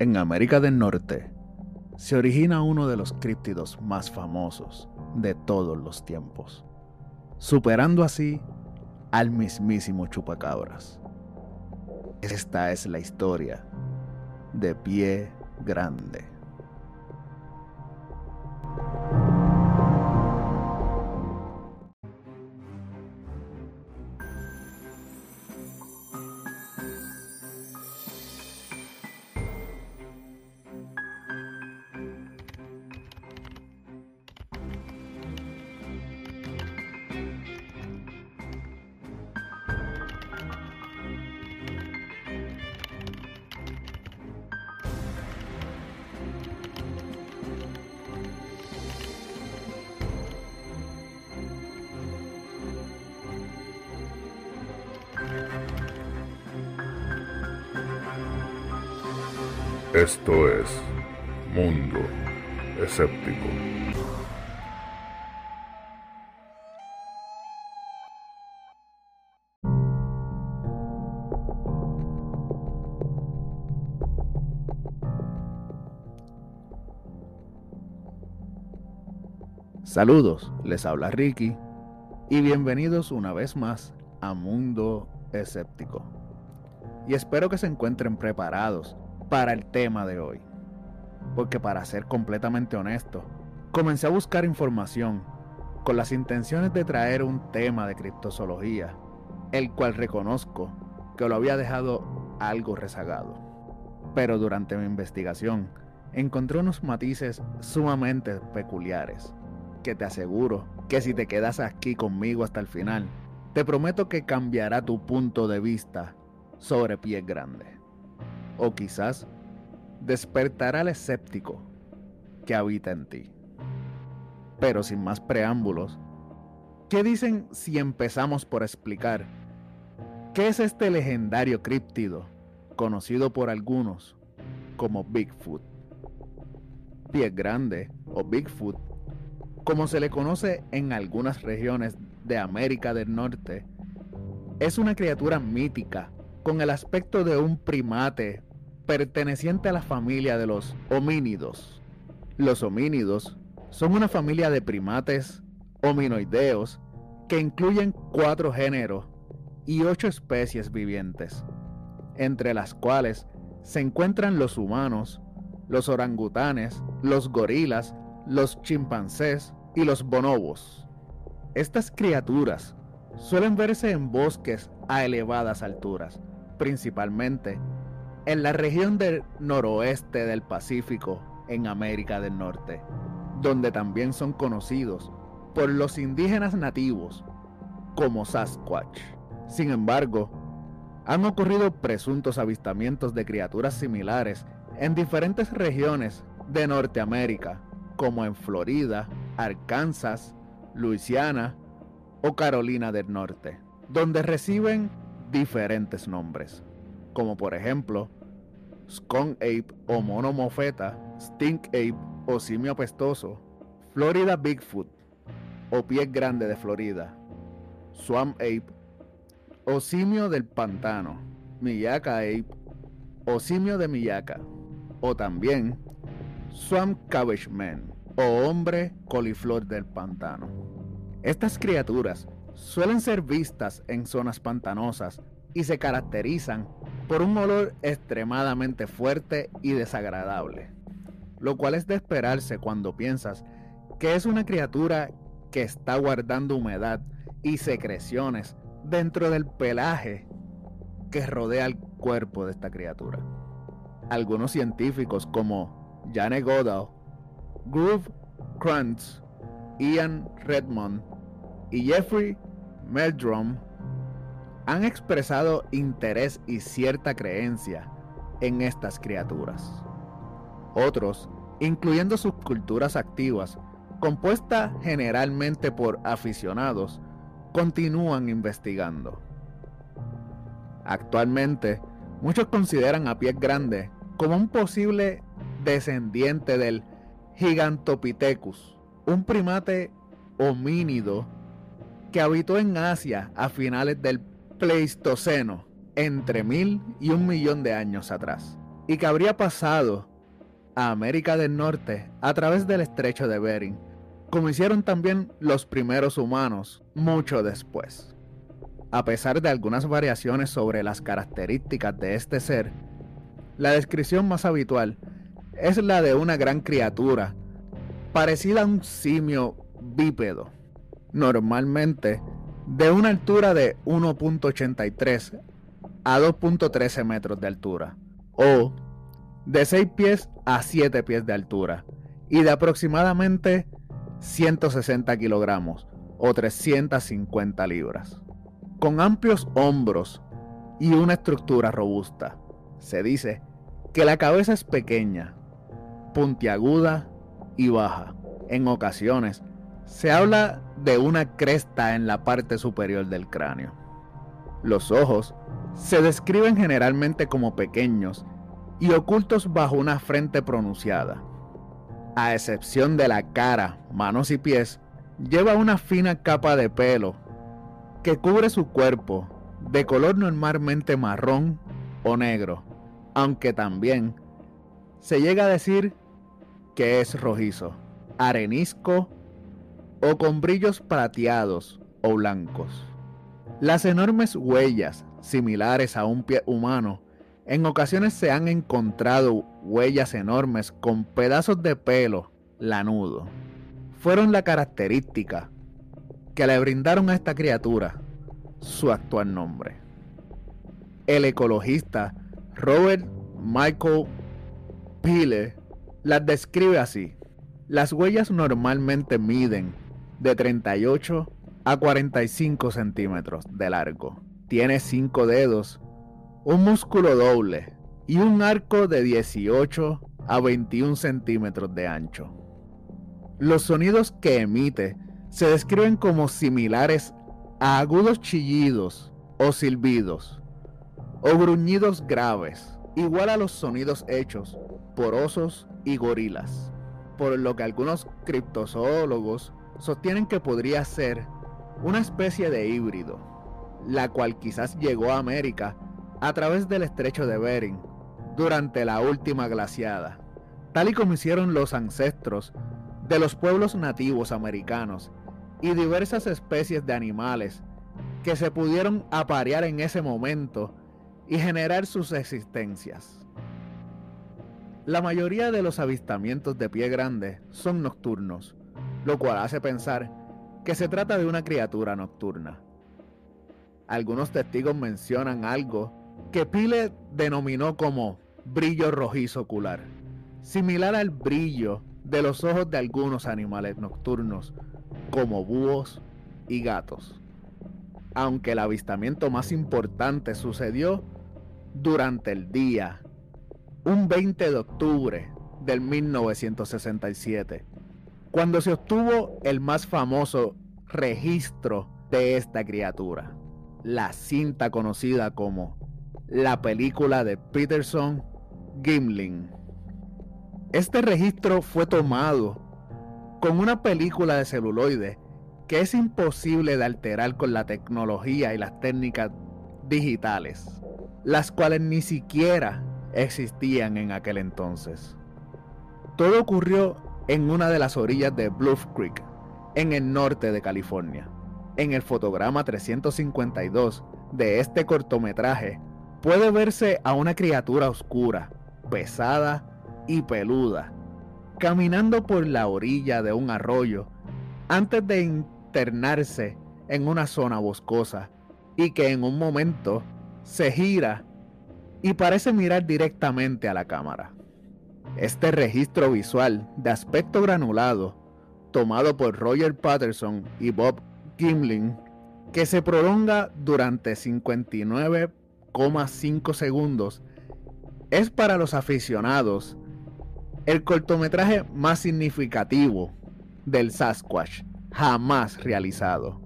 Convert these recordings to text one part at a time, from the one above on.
En América del Norte se origina uno de los críptidos más famosos de todos los tiempos, superando así al mismísimo chupacabras. Esta es la historia de Pie Grande. Esto es Mundo Escéptico. Saludos, les habla Ricky y bienvenidos una vez más a Mundo Escéptico. Y espero que se encuentren preparados para el tema de hoy. Porque para ser completamente honesto, comencé a buscar información con las intenciones de traer un tema de criptozoología, el cual reconozco que lo había dejado algo rezagado. Pero durante mi investigación encontré unos matices sumamente peculiares, que te aseguro que si te quedas aquí conmigo hasta el final, te prometo que cambiará tu punto de vista sobre pies grandes o quizás despertará al escéptico que habita en ti. Pero sin más preámbulos, ¿qué dicen si empezamos por explicar qué es este legendario críptido conocido por algunos como Bigfoot? Pie grande o Bigfoot, como se le conoce en algunas regiones de América del Norte, es una criatura mítica con el aspecto de un primate perteneciente a la familia de los homínidos. Los homínidos son una familia de primates hominoideos que incluyen cuatro géneros y ocho especies vivientes, entre las cuales se encuentran los humanos, los orangutanes, los gorilas, los chimpancés y los bonobos. Estas criaturas suelen verse en bosques a elevadas alturas, principalmente en la región del noroeste del Pacífico, en América del Norte, donde también son conocidos por los indígenas nativos como Sasquatch. Sin embargo, han ocurrido presuntos avistamientos de criaturas similares en diferentes regiones de Norteamérica, como en Florida, Arkansas, Luisiana o Carolina del Norte, donde reciben diferentes nombres, como por ejemplo skunk ape o mono mofeta, stink ape o simio apestoso, Florida Bigfoot o pie grande de Florida, swamp ape o simio del pantano, Miyaka ape o simio de Miyaka, o también swamp cabbage man o hombre coliflor del pantano. Estas criaturas suelen ser vistas en zonas pantanosas y se caracterizan por un olor extremadamente fuerte y desagradable, lo cual es de esperarse cuando piensas que es una criatura que está guardando humedad y secreciones dentro del pelaje que rodea el cuerpo de esta criatura. Algunos científicos como Jane Goodall, Groove Krantz, Ian Redmond y Jeffrey Meldrum han expresado interés y cierta creencia en estas criaturas. Otros, incluyendo sus culturas activas, compuesta generalmente por aficionados, continúan investigando. Actualmente, muchos consideran a Pies Grande como un posible descendiente del Gigantopithecus, un primate homínido que habitó en Asia a finales del Pleistoceno, entre mil y un millón de años atrás. y que habría pasado a América del Norte a través del estrecho de Bering, como hicieron también los primeros humanos mucho después. A pesar de algunas variaciones sobre las características de este ser, la descripción más habitual es la de una gran criatura, parecida a un simio bípedo, normalmente de una altura de 1.83 a 2.13 metros de altura, o de 6 pies a 7 pies de altura, y de aproximadamente 160 kilogramos o 350 libras con amplios hombros y una estructura robusta. Se dice que la cabeza es pequeña, puntiaguda y baja. En ocasiones se habla de una cresta en la parte superior del cráneo. Los ojos se describen generalmente como pequeños y ocultos bajo una frente pronunciada. A excepción de la cara, manos y pies, lleva una fina capa de pelo que cubre su cuerpo, de color normalmente marrón o negro, aunque también se llega a decir que es rojizo, arenisco o con brillos plateados o blancos. Las enormes huellas similares a un pie humano, en ocasiones se han encontrado huellas enormes con pedazos de pelo lanudo. Fueron la característica que le brindaron a esta criatura su actual nombre. El ecologista Robert Michael Pile las describe así. Las huellas normalmente miden de 38 a 45 centímetros de largo. Tiene 5 dedos, un músculo doble y un arco de 18 a 21 centímetros de ancho. Los sonidos que emite se describen como similares a agudos chillidos o silbidos o gruñidos graves, igual a los sonidos hechos por osos y gorilas, por lo que algunos criptozoólogos sostienen que podría ser una especie de híbrido, la cual quizás llegó a América a través del estrecho de Bering durante la última glaciada, tal y como hicieron los ancestros de los pueblos nativos americanos y diversas especies de animales que se pudieron aparear en ese momento y generar sus existencias. La mayoría de los avistamientos de pie grande son nocturnos, lo cual hace pensar que se trata de una criatura nocturna. Algunos testigos mencionan algo que Pile denominó como brillo rojizo ocular, similar al brillo de los ojos de algunos animales nocturnos, como búhos y gatos. Aunque el avistamiento más importante sucedió durante el día, un 20 de octubre del 1967, cuando se obtuvo el más famoso registro de esta criatura, la cinta conocida como la película de Peterson Gimlin. Este registro fue tomado con una película de celuloide que es imposible de alterar con la tecnología y las técnicas digitales, las cuales ni siquiera existían en aquel entonces. Todo ocurrió en una de las orillas de Bluff Creek, en el norte de California. En el fotograma 352 de este cortometraje puede verse a una criatura oscura, pesada y peluda, caminando por la orilla de un arroyo antes de internarse en una zona boscosa y que en un momento se gira y parece mirar directamente a la cámara. Este registro visual de aspecto granulado, tomado por Roger Patterson y Bob Gimlin, que se prolonga durante 59,5 segundos, es para los aficionados el cortometraje más significativo del Sasquatch jamás realizado,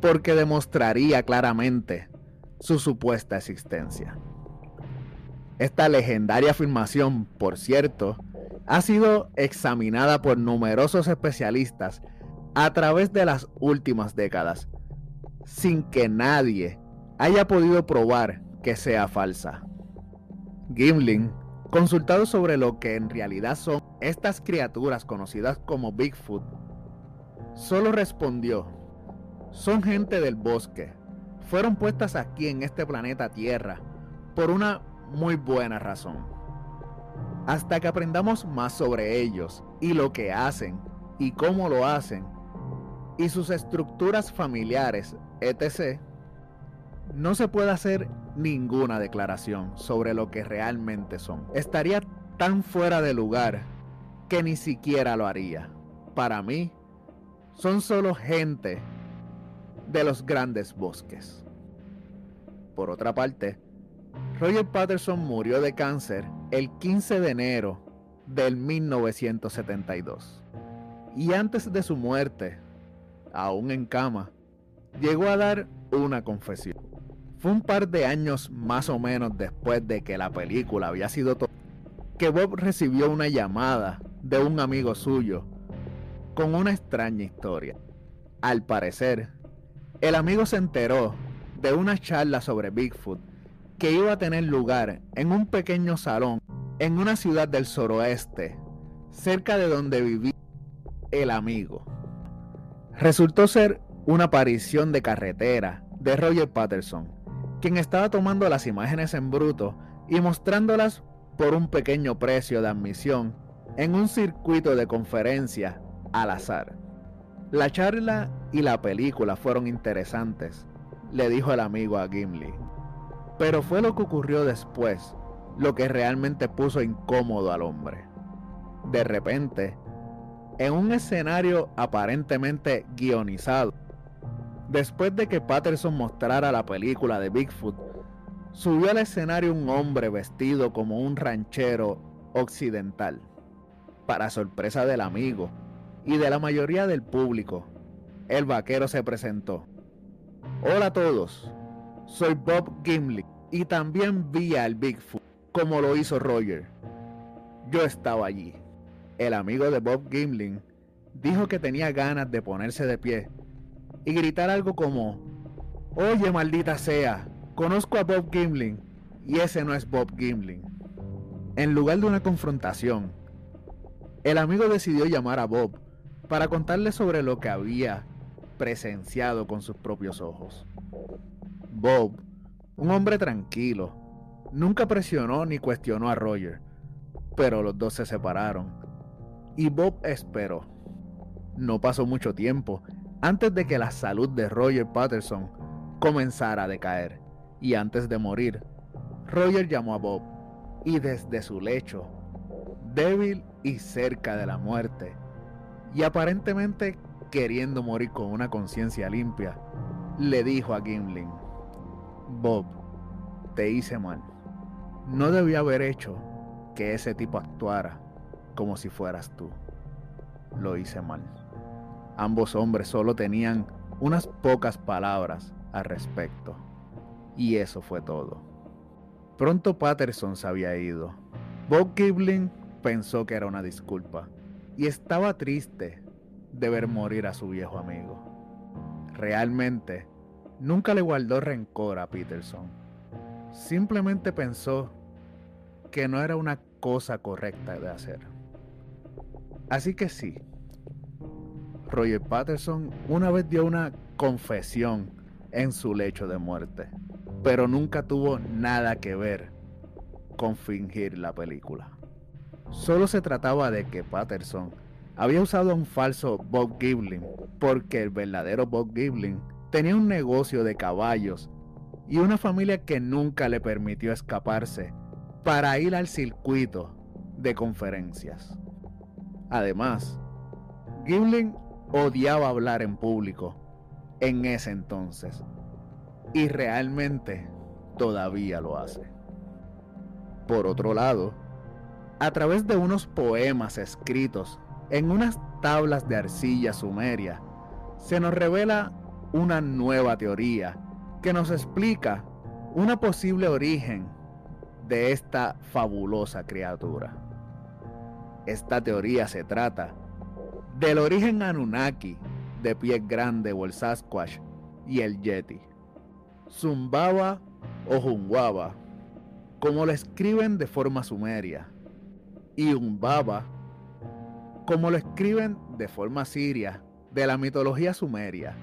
porque demostraría claramente su supuesta existencia. Esta legendaria afirmación, por cierto, ha sido examinada por numerosos especialistas a través de las últimas décadas, sin que nadie haya podido probar que sea falsa. Gimlin Consultado sobre lo que en realidad son estas criaturas conocidas como Bigfoot, solo respondió, son gente del bosque, fueron puestas aquí en este planeta Tierra por una muy buena razón. Hasta que aprendamos más sobre ellos y lo que hacen y cómo lo hacen y sus estructuras familiares, etc., no se puede hacer ninguna declaración sobre lo que realmente son. Estaría tan fuera de lugar que ni siquiera lo haría. Para mí, son solo gente de los grandes bosques. Por otra parte, Roger Patterson murió de cáncer el 15 de enero del 1972. Y antes de su muerte, aún en cama, llegó a dar una confesión. Fue un par de años más o menos después de que la película había sido que Bob recibió una llamada de un amigo suyo con una extraña historia. Al parecer, el amigo se enteró de una charla sobre Bigfoot que iba a tener lugar en un pequeño salón en una ciudad del suroeste, cerca de donde vivía el amigo. Resultó ser una aparición de carretera de Roger Patterson, quien estaba tomando las imágenes en bruto y mostrándolas por un pequeño precio de admisión en un circuito de conferencia al azar. La charla y la película fueron interesantes, le dijo el amigo a Gimli. Pero fue lo que ocurrió después lo que realmente puso incómodo al hombre. De repente, en un escenario aparentemente guionizado, Después de que Patterson mostrara la película de Bigfoot, subió al escenario un hombre vestido como un ranchero occidental. Para sorpresa del amigo y de la mayoría del público, el vaquero se presentó. Hola a todos, soy Bob Gimli y también vi al Bigfoot como lo hizo Roger. Yo estaba allí. El amigo de Bob Gimli dijo que tenía ganas de ponerse de pie y gritar algo como, oye maldita sea, conozco a Bob Gimlin y ese no es Bob Gimlin. En lugar de una confrontación, el amigo decidió llamar a Bob para contarle sobre lo que había presenciado con sus propios ojos. Bob, un hombre tranquilo, nunca presionó ni cuestionó a Roger, pero los dos se separaron y Bob esperó. No pasó mucho tiempo antes de que la salud de Roger Patterson comenzara a decaer. Y antes de morir, Roger llamó a Bob y desde su lecho, débil y cerca de la muerte, y aparentemente queriendo morir con una conciencia limpia, le dijo a Gimlin, Bob, te hice mal. No debía haber hecho que ese tipo actuara como si fueras tú. Lo hice mal. Ambos hombres solo tenían unas pocas palabras al respecto. Y eso fue todo. Pronto Patterson se había ido. Bob Kibling pensó que era una disculpa y estaba triste de ver morir a su viejo amigo. Realmente, nunca le guardó rencor a Peterson. Simplemente pensó que no era una cosa correcta de hacer. Así que sí, Roger Patterson una vez dio una confesión en su lecho de muerte, pero nunca tuvo nada que ver con fingir la película. Solo se trataba de que Patterson había usado un falso Bob Giblin porque el verdadero Bob Giblin tenía un negocio de caballos y una familia que nunca le permitió escaparse para ir al circuito de conferencias. Además, Giblin odiaba hablar en público en ese entonces. Y realmente todavía lo hace. Por otro lado, a través de unos poemas escritos en unas tablas de arcilla sumeria, se nos revela una nueva teoría que nos explica una posible origen de esta fabulosa criatura. Esta teoría se trata del origen Anunnaki de pie grande o el Sasquatch y el Yeti. Zumbaba o Junguaba como lo escriben de forma sumeria, y Umbaba, como lo escriben de forma siria de la mitología sumeria.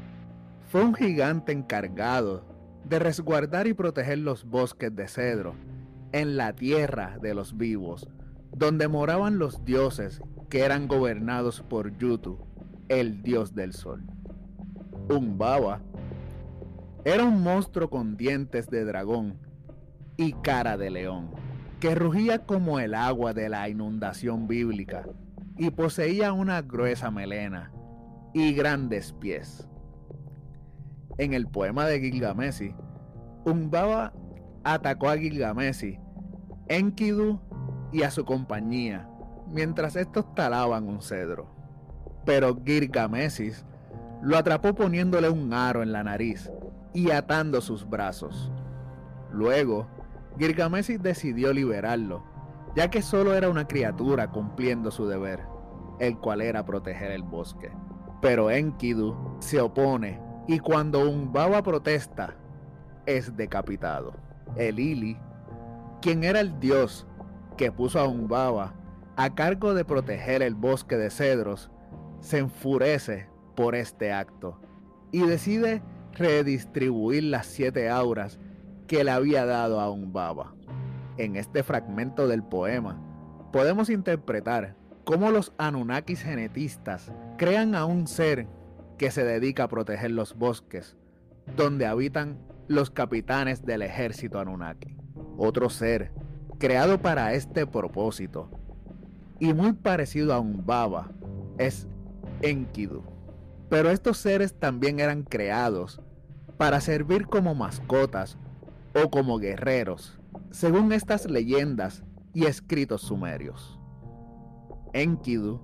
Fue un gigante encargado de resguardar y proteger los bosques de cedro en la tierra de los vivos, donde moraban los dioses que eran gobernados por Yutu, el dios del sol. Umbaba era un monstruo con dientes de dragón y cara de león, que rugía como el agua de la inundación bíblica y poseía una gruesa melena y grandes pies. En el poema de Gilgamesi, Umbaba atacó a Gilgamesi, Enkidu y a su compañía, mientras estos talaban un cedro. Pero Gilgamesis lo atrapó poniéndole un aro en la nariz y atando sus brazos. Luego, Gilgamesh decidió liberarlo, ya que solo era una criatura cumpliendo su deber, el cual era proteger el bosque. Pero Enkidu se opone y cuando un Baba protesta, es decapitado. El Ili, quien era el dios que puso a un Baba a cargo de proteger el bosque de cedros, se enfurece por este acto y decide redistribuir las siete auras que le había dado a un baba. En este fragmento del poema podemos interpretar cómo los Anunnakis genetistas crean a un ser que se dedica a proteger los bosques, donde habitan los capitanes del ejército Anunnaki. Otro ser creado para este propósito y muy parecido a un baba es Enkidu. Pero estos seres también eran creados para servir como mascotas o como guerreros, según estas leyendas y escritos sumerios. Enkidu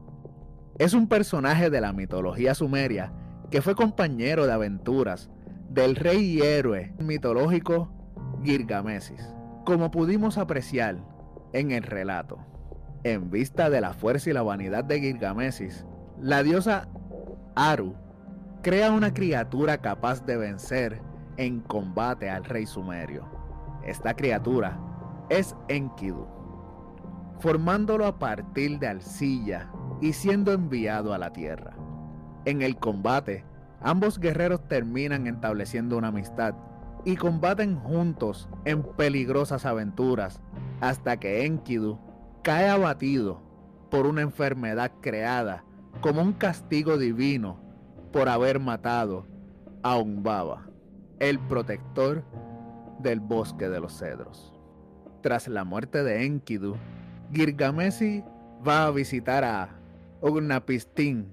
es un personaje de la mitología sumeria que fue compañero de aventuras del rey y héroe mitológico Gilgamesis, como pudimos apreciar en el relato. En vista de la fuerza y la vanidad de Gilgamesis, la diosa Aru crea una criatura capaz de vencer en combate al rey sumerio. Esta criatura es Enkidu, formándolo a partir de arcilla y siendo enviado a la tierra. En el combate, ambos guerreros terminan estableciendo una amistad y combaten juntos en peligrosas aventuras hasta que Enkidu cae abatido por una enfermedad creada como un castigo divino por haber matado a Umbaba, el protector del bosque de los cedros. Tras la muerte de Enkidu, Girgamesi va a visitar a Ugnapistin,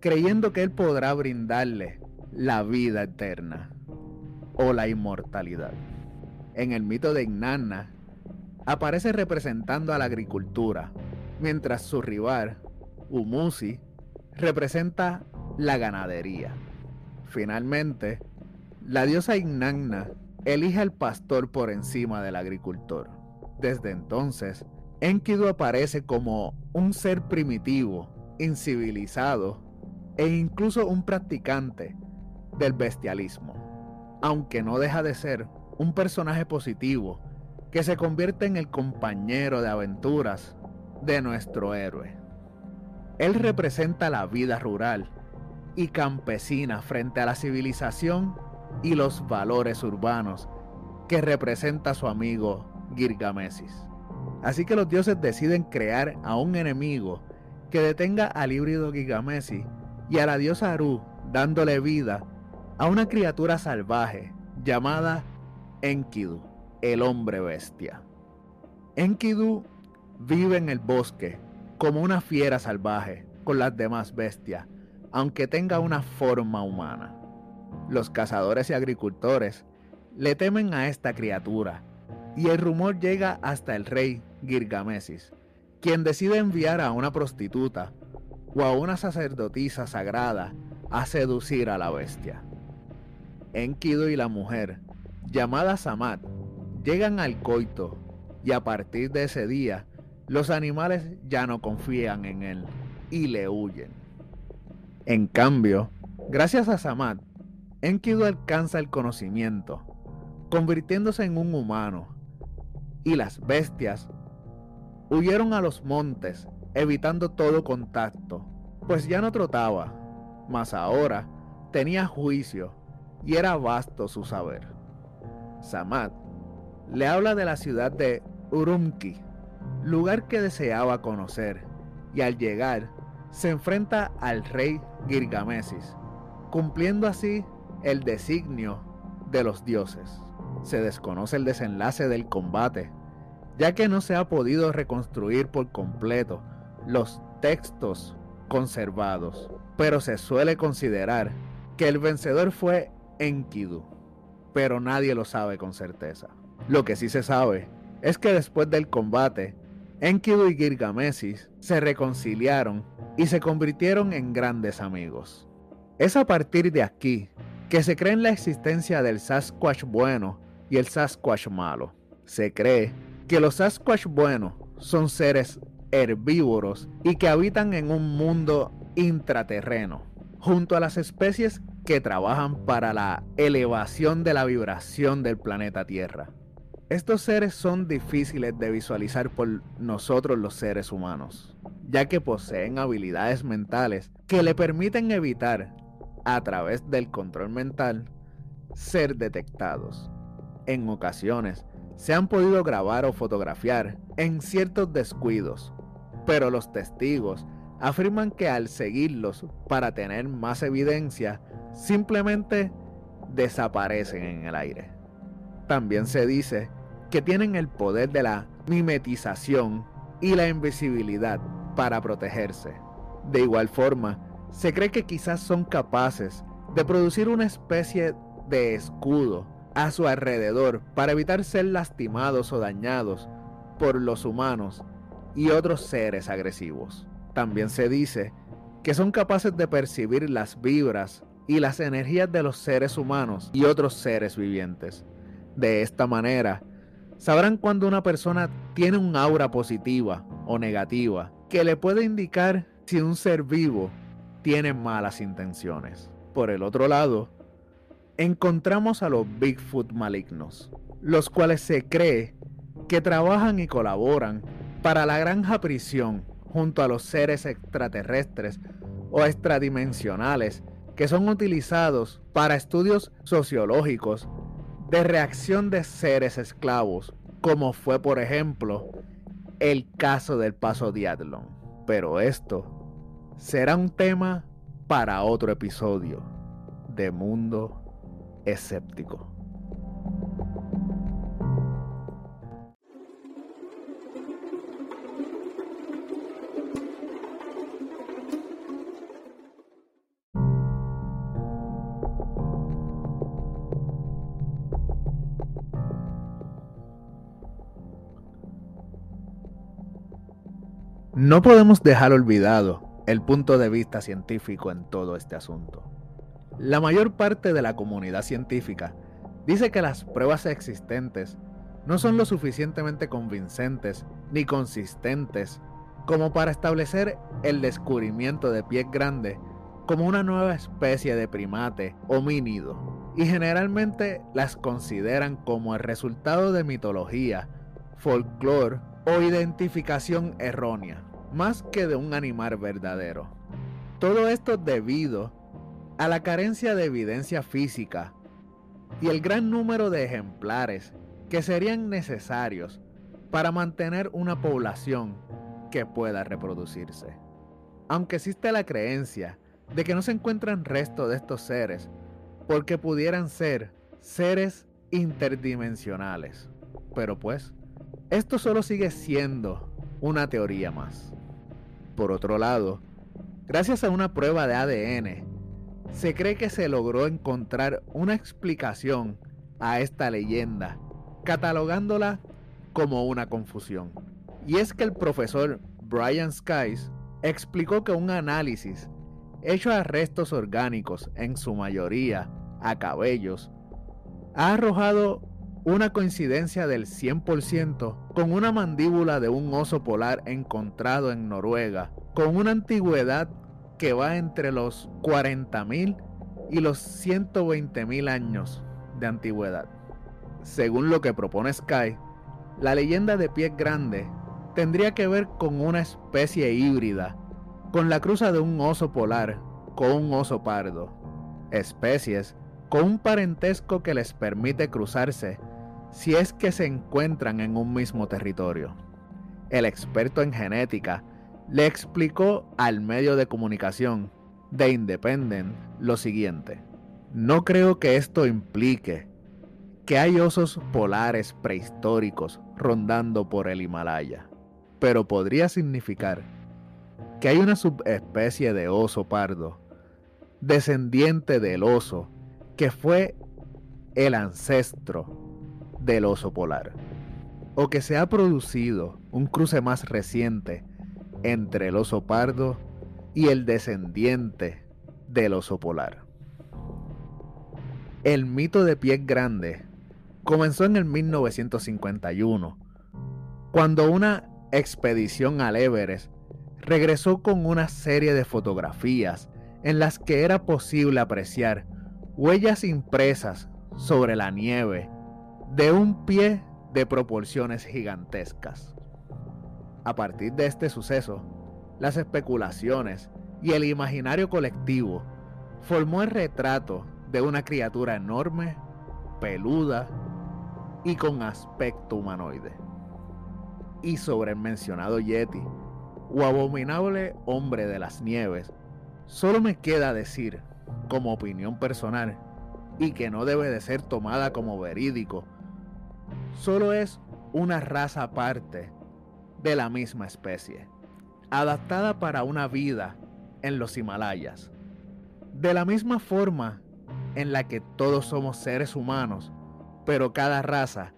creyendo que él podrá brindarle la vida eterna o la inmortalidad. En el mito de Inanna, aparece representando a la agricultura, mientras su rival, Umusi, representa la ganadería. Finalmente, la diosa Inanna elige al pastor por encima del agricultor. Desde entonces, Enkidu aparece como un ser primitivo, incivilizado e incluso un practicante del bestialismo, aunque no deja de ser un personaje positivo que se convierte en el compañero de aventuras de nuestro héroe. Él representa la vida rural y campesina frente a la civilización y los valores urbanos que representa su amigo Gilgamesis. Así que los dioses deciden crear a un enemigo que detenga al híbrido Gilgamesis y a la diosa Aru, dándole vida a una criatura salvaje llamada Enkidu, el hombre bestia. Enkidu vive en el bosque como una fiera salvaje con las demás bestias aunque tenga una forma humana. Los cazadores y agricultores le temen a esta criatura y el rumor llega hasta el rey Girgamesis, quien decide enviar a una prostituta o a una sacerdotisa sagrada a seducir a la bestia. Enkidu y la mujer, llamada Samat, llegan al coito y a partir de ese día los animales ya no confían en él y le huyen. En cambio, gracias a Samad, Enkidu alcanza el conocimiento, convirtiéndose en un humano y las bestias huyeron a los montes, evitando todo contacto, pues ya no trotaba, mas ahora tenía juicio y era vasto su saber. Samad le habla de la ciudad de Urumqi, lugar que deseaba conocer, y al llegar se enfrenta al rey Girgamesis, cumpliendo así el designio de los dioses. Se desconoce el desenlace del combate, ya que no se ha podido reconstruir por completo los textos conservados, pero se suele considerar que el vencedor fue Enkidu, pero nadie lo sabe con certeza. Lo que sí se sabe es que después del combate, Enkidu y Girgamesis se reconciliaron y se convirtieron en grandes amigos. Es a partir de aquí que se cree en la existencia del Sasquatch bueno y el Sasquatch malo. Se cree que los Sasquatch buenos son seres herbívoros y que habitan en un mundo intraterreno, junto a las especies que trabajan para la elevación de la vibración del planeta Tierra. Estos seres son difíciles de visualizar por nosotros los seres humanos, ya que poseen habilidades mentales que le permiten evitar, a través del control mental, ser detectados. En ocasiones, se han podido grabar o fotografiar en ciertos descuidos, pero los testigos afirman que al seguirlos para tener más evidencia, simplemente desaparecen en el aire. También se dice que tienen el poder de la mimetización y la invisibilidad para protegerse. De igual forma, se cree que quizás son capaces de producir una especie de escudo a su alrededor para evitar ser lastimados o dañados por los humanos y otros seres agresivos. También se dice que son capaces de percibir las vibras y las energías de los seres humanos y otros seres vivientes. De esta manera, Sabrán cuando una persona tiene un aura positiva o negativa que le puede indicar si un ser vivo tiene malas intenciones. Por el otro lado, encontramos a los Bigfoot malignos, los cuales se cree que trabajan y colaboran para la granja prisión junto a los seres extraterrestres o extradimensionales que son utilizados para estudios sociológicos de reacción de seres esclavos, como fue por ejemplo el caso del paso Diatlon. Pero esto será un tema para otro episodio de Mundo Escéptico. No podemos dejar olvidado el punto de vista científico en todo este asunto. La mayor parte de la comunidad científica dice que las pruebas existentes no son lo suficientemente convincentes ni consistentes como para establecer el descubrimiento de pies grandes como una nueva especie de primate homínido y generalmente las consideran como el resultado de mitología, folclore o identificación errónea más que de un animal verdadero. Todo esto debido a la carencia de evidencia física y el gran número de ejemplares que serían necesarios para mantener una población que pueda reproducirse. Aunque existe la creencia de que no se encuentran restos de estos seres porque pudieran ser seres interdimensionales. Pero pues, esto solo sigue siendo una teoría más. Por otro lado, gracias a una prueba de ADN, se cree que se logró encontrar una explicación a esta leyenda, catalogándola como una confusión. Y es que el profesor Brian Skies explicó que un análisis hecho a restos orgánicos, en su mayoría a cabellos, ha arrojado una coincidencia del 100% con una mandíbula de un oso polar encontrado en Noruega, con una antigüedad que va entre los 40.000 y los 120.000 años de antigüedad. Según lo que propone Sky, la leyenda de pie grande tendría que ver con una especie híbrida, con la cruza de un oso polar con un oso pardo, especies con un parentesco que les permite cruzarse si es que se encuentran en un mismo territorio. El experto en genética le explicó al medio de comunicación de Independent lo siguiente. No creo que esto implique que hay osos polares prehistóricos rondando por el Himalaya, pero podría significar que hay una subespecie de oso pardo, descendiente del oso, que fue el ancestro del oso polar, o que se ha producido un cruce más reciente entre el oso pardo y el descendiente del oso polar. El mito de pie grande comenzó en el 1951, cuando una expedición al Everest regresó con una serie de fotografías en las que era posible apreciar huellas impresas sobre la nieve de un pie de proporciones gigantescas. A partir de este suceso, las especulaciones y el imaginario colectivo formó el retrato de una criatura enorme, peluda y con aspecto humanoide. Y sobre el mencionado Yeti, o abominable hombre de las nieves, solo me queda decir, como opinión personal, y que no debe de ser tomada como verídico, solo es una raza aparte de la misma especie, adaptada para una vida en los Himalayas. De la misma forma en la que todos somos seres humanos, pero cada raza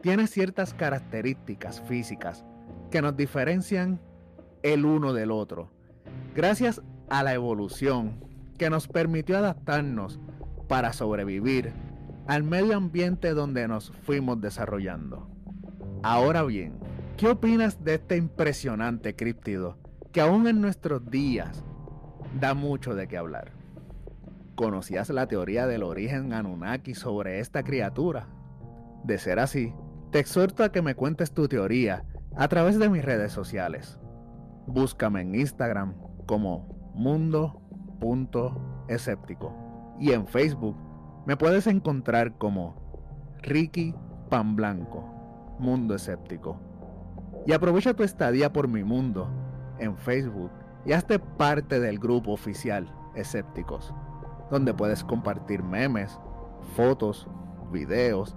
tiene ciertas características físicas que nos diferencian el uno del otro, gracias a la evolución que nos permitió adaptarnos para sobrevivir al medio ambiente donde nos fuimos desarrollando. Ahora bien, ¿qué opinas de este impresionante críptido que aún en nuestros días da mucho de qué hablar? ¿Conocías la teoría del origen Anunnaki sobre esta criatura? De ser así, te exhorto a que me cuentes tu teoría a través de mis redes sociales. Búscame en Instagram como mundo.escéptico y en Facebook me puedes encontrar como Ricky Pan Blanco, Mundo Escéptico. Y aprovecha tu estadía por mi mundo en Facebook y hazte parte del grupo oficial Escépticos, donde puedes compartir memes, fotos, videos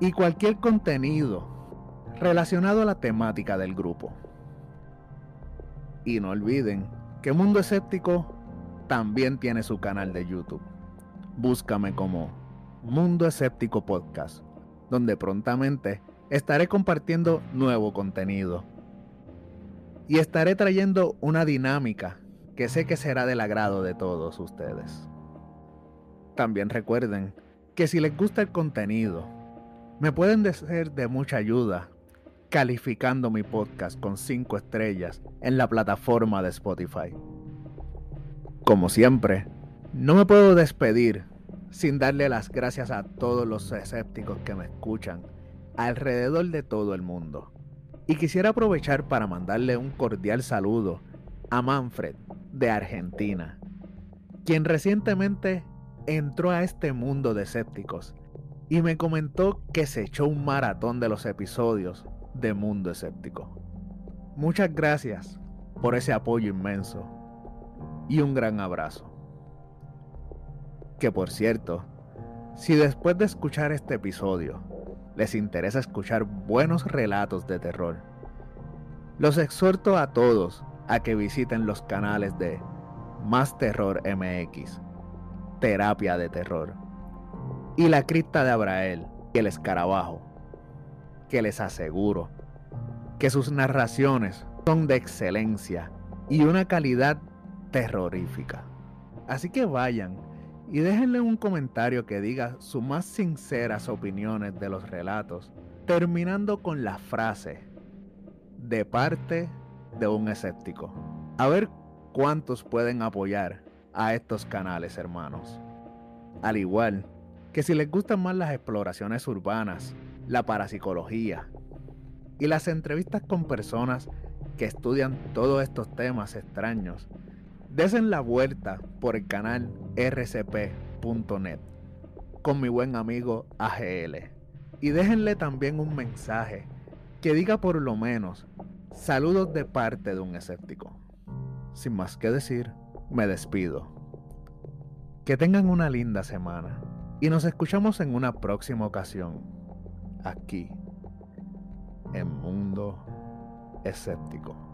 y cualquier contenido relacionado a la temática del grupo. Y no olviden que Mundo Escéptico también tiene su canal de YouTube. Búscame como Mundo Escéptico Podcast, donde prontamente estaré compartiendo nuevo contenido. Y estaré trayendo una dinámica que sé que será del agrado de todos ustedes. También recuerden que si les gusta el contenido, me pueden ser de mucha ayuda calificando mi podcast con 5 estrellas en la plataforma de Spotify. Como siempre, no me puedo despedir sin darle las gracias a todos los escépticos que me escuchan alrededor de todo el mundo. Y quisiera aprovechar para mandarle un cordial saludo a Manfred de Argentina, quien recientemente entró a este mundo de escépticos y me comentó que se echó un maratón de los episodios de Mundo Escéptico. Muchas gracias por ese apoyo inmenso y un gran abrazo. Que por cierto, si después de escuchar este episodio les interesa escuchar buenos relatos de terror, los exhorto a todos a que visiten los canales de Más Terror MX, Terapia de Terror, y La Cripta de Abrael y El Escarabajo que les aseguro que sus narraciones son de excelencia y una calidad terrorífica. Así que vayan y déjenle un comentario que diga sus más sinceras opiniones de los relatos, terminando con la frase de parte de un escéptico. A ver cuántos pueden apoyar a estos canales, hermanos. Al igual que si les gustan más las exploraciones urbanas la parapsicología, y las entrevistas con personas que estudian todos estos temas extraños, desen la vuelta por el canal rcp.net con mi buen amigo AGL. Y déjenle también un mensaje que diga por lo menos saludos de parte de un escéptico. Sin más que decir, me despido. Que tengan una linda semana y nos escuchamos en una próxima ocasión, aquí, en Mundo Escéptico.